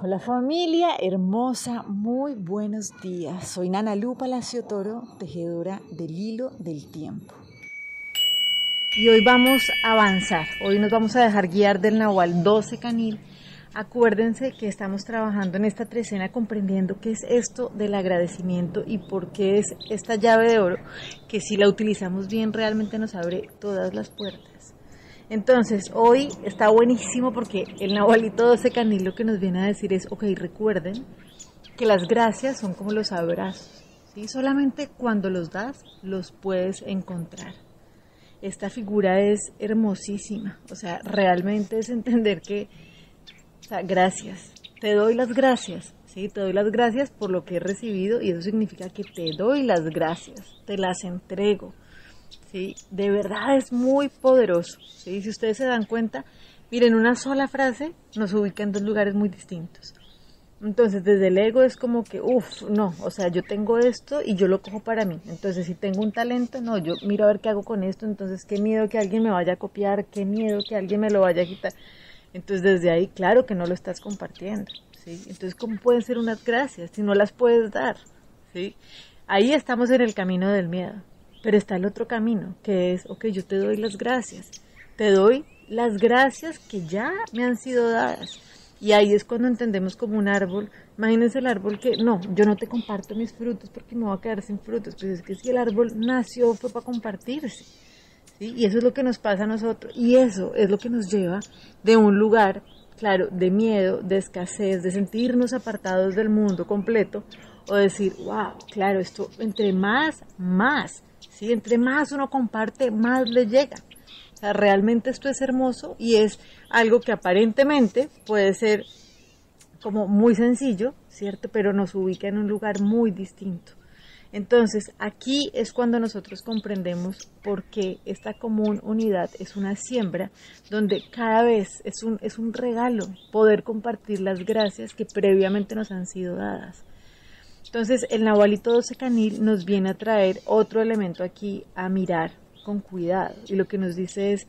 Hola familia hermosa, muy buenos días. Soy Nana Lu Palacio Toro, tejedora del hilo del tiempo. Y hoy vamos a avanzar, hoy nos vamos a dejar guiar del Nahual 12 Canil. Acuérdense que estamos trabajando en esta trecena comprendiendo qué es esto del agradecimiento y por qué es esta llave de oro que si la utilizamos bien realmente nos abre todas las puertas. Entonces, hoy está buenísimo porque el Nahualito 12 Canil lo que nos viene a decir es, ok, recuerden que las gracias son como los abrazos, ¿sí? Solamente cuando los das los puedes encontrar. Esta figura es hermosísima, o sea, realmente es entender que, o sea, gracias, te doy las gracias, ¿sí? Te doy las gracias por lo que he recibido y eso significa que te doy las gracias, te las entrego. ¿Sí? De verdad es muy poderoso, ¿sí? Si ustedes se dan cuenta, miren, una sola frase nos ubica en dos lugares muy distintos. Entonces, desde el ego es como que, uff, no, o sea, yo tengo esto y yo lo cojo para mí. Entonces, si tengo un talento, no, yo miro a ver qué hago con esto, entonces, qué miedo que alguien me vaya a copiar, qué miedo que alguien me lo vaya a quitar. Entonces, desde ahí, claro que no lo estás compartiendo, ¿sí? Entonces, ¿cómo pueden ser unas gracias si no las puedes dar, ¿sí? Ahí estamos en el camino del miedo. Pero está el otro camino, que es, ok, yo te doy las gracias. Te doy las gracias que ya me han sido dadas. Y ahí es cuando entendemos como un árbol. Imagínense el árbol que, no, yo no te comparto mis frutos porque me voy a quedar sin frutos. Pues es que si el árbol nació fue para compartirse. ¿sí? Y eso es lo que nos pasa a nosotros. Y eso es lo que nos lleva de un lugar, claro, de miedo, de escasez, de sentirnos apartados del mundo completo. O decir, wow, claro, esto entre más, más ¿sí? Entre más uno comparte, más le llega. O sea, realmente esto es hermoso y es algo que aparentemente puede ser como muy sencillo, ¿cierto? Pero nos ubica en un lugar muy distinto. Entonces, aquí es cuando nosotros comprendemos por qué esta común unidad es una siembra donde cada vez es un, es un regalo poder compartir las gracias que previamente nos han sido dadas. Entonces, el Nahualito 12 Canil nos viene a traer otro elemento aquí a mirar con cuidado. Y lo que nos dice es,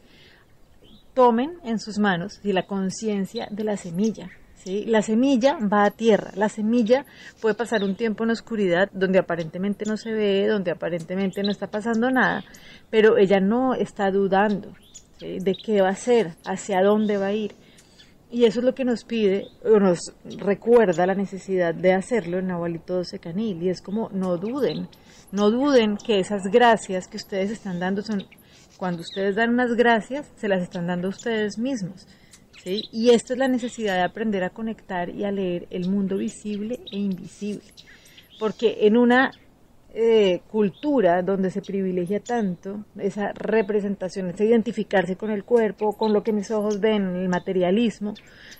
tomen en sus manos la conciencia de la semilla. ¿sí? La semilla va a tierra. La semilla puede pasar un tiempo en oscuridad donde aparentemente no se ve, donde aparentemente no está pasando nada, pero ella no está dudando de qué va a hacer, hacia dónde va a ir. Y eso es lo que nos pide, o nos recuerda la necesidad de hacerlo en Nahualito 12 Canil. Y es como, no duden, no duden que esas gracias que ustedes están dando son, cuando ustedes dan unas gracias, se las están dando a ustedes mismos. ¿sí? Y esta es la necesidad de aprender a conectar y a leer el mundo visible e invisible. Porque en una eh, cultura donde se privilegia tanto esa representación, ese identificarse con el cuerpo, con lo que mis ojos ven, el materialismo,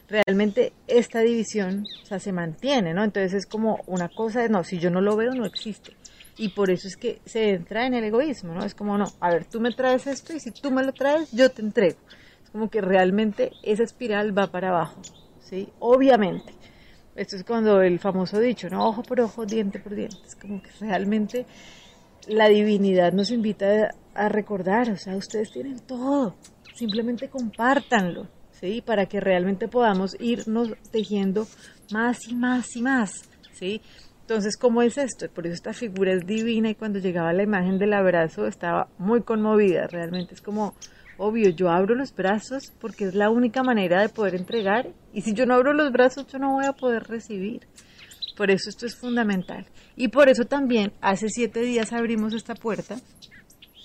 realmente esta división o sea, se mantiene, ¿no? Entonces es como una cosa de, no, si yo no lo veo, no existe. Y por eso es que se entra en el egoísmo, ¿no? Es como, no, a ver, tú me traes esto y si tú me lo traes, yo te entrego. Es como que realmente esa espiral va para abajo, ¿sí? Obviamente esto es cuando el famoso dicho, ¿no? Ojo por ojo, diente por diente. Es como que realmente la divinidad nos invita a recordar, o sea, ustedes tienen todo, simplemente compártanlo, ¿sí? Para que realmente podamos irnos tejiendo más y más y más, ¿sí? Entonces, ¿cómo es esto? Por eso esta figura es divina y cuando llegaba la imagen del abrazo estaba muy conmovida, realmente es como Obvio, yo abro los brazos porque es la única manera de poder entregar y si yo no abro los brazos yo no voy a poder recibir. Por eso esto es fundamental. Y por eso también hace siete días abrimos esta puerta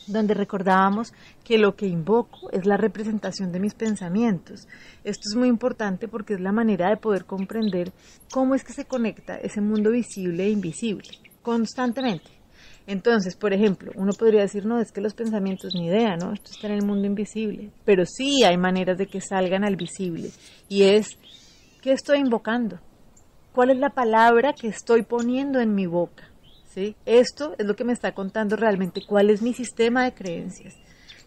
donde recordábamos que lo que invoco es la representación de mis pensamientos. Esto es muy importante porque es la manera de poder comprender cómo es que se conecta ese mundo visible e invisible constantemente. Entonces, por ejemplo, uno podría decir, no, es que los pensamientos ni idea, ¿no? Esto está en el mundo invisible. Pero sí hay maneras de que salgan al visible. Y es, ¿qué estoy invocando? ¿Cuál es la palabra que estoy poniendo en mi boca? ¿Sí? Esto es lo que me está contando realmente cuál es mi sistema de creencias.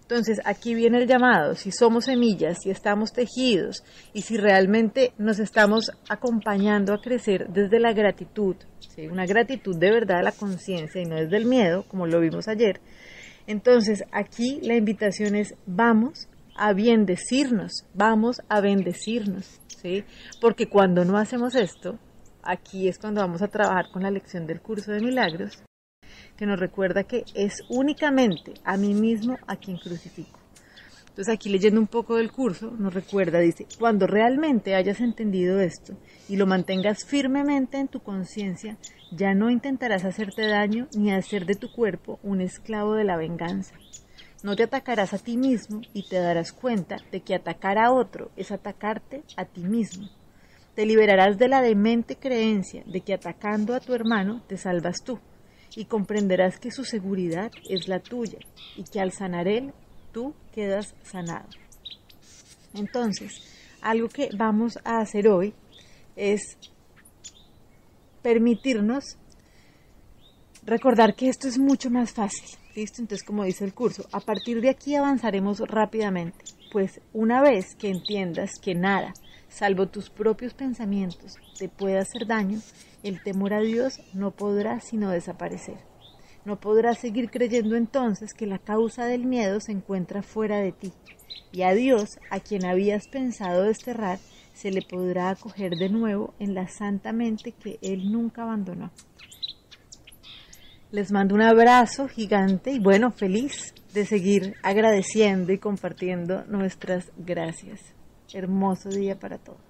Entonces, aquí viene el llamado, si somos semillas, si estamos tejidos y si realmente nos estamos acompañando a crecer desde la gratitud, una gratitud de verdad a la conciencia y no desde el miedo, como lo vimos ayer, entonces aquí la invitación es vamos a bendecirnos, vamos a bendecirnos. ¿sí? Porque cuando no hacemos esto, aquí es cuando vamos a trabajar con la lección del curso de milagros, que nos recuerda que es únicamente a mí mismo a quien crucifico. Entonces aquí leyendo un poco del curso nos recuerda, dice, cuando realmente hayas entendido esto y lo mantengas firmemente en tu conciencia, ya no intentarás hacerte daño ni hacer de tu cuerpo un esclavo de la venganza. No te atacarás a ti mismo y te darás cuenta de que atacar a otro es atacarte a ti mismo. Te liberarás de la demente creencia de que atacando a tu hermano te salvas tú y comprenderás que su seguridad es la tuya y que al sanar él tú quedas sanado. Entonces, algo que vamos a hacer hoy es permitirnos recordar que esto es mucho más fácil. ¿Listo? Entonces, como dice el curso, a partir de aquí avanzaremos rápidamente, pues una vez que entiendas que nada, salvo tus propios pensamientos, te puede hacer daño, el temor a Dios no podrá sino desaparecer. No podrás seguir creyendo entonces que la causa del miedo se encuentra fuera de ti, y a Dios, a quien habías pensado desterrar, se le podrá acoger de nuevo en la santa mente que Él nunca abandonó. Les mando un abrazo gigante y bueno, feliz de seguir agradeciendo y compartiendo nuestras gracias. Hermoso día para todos.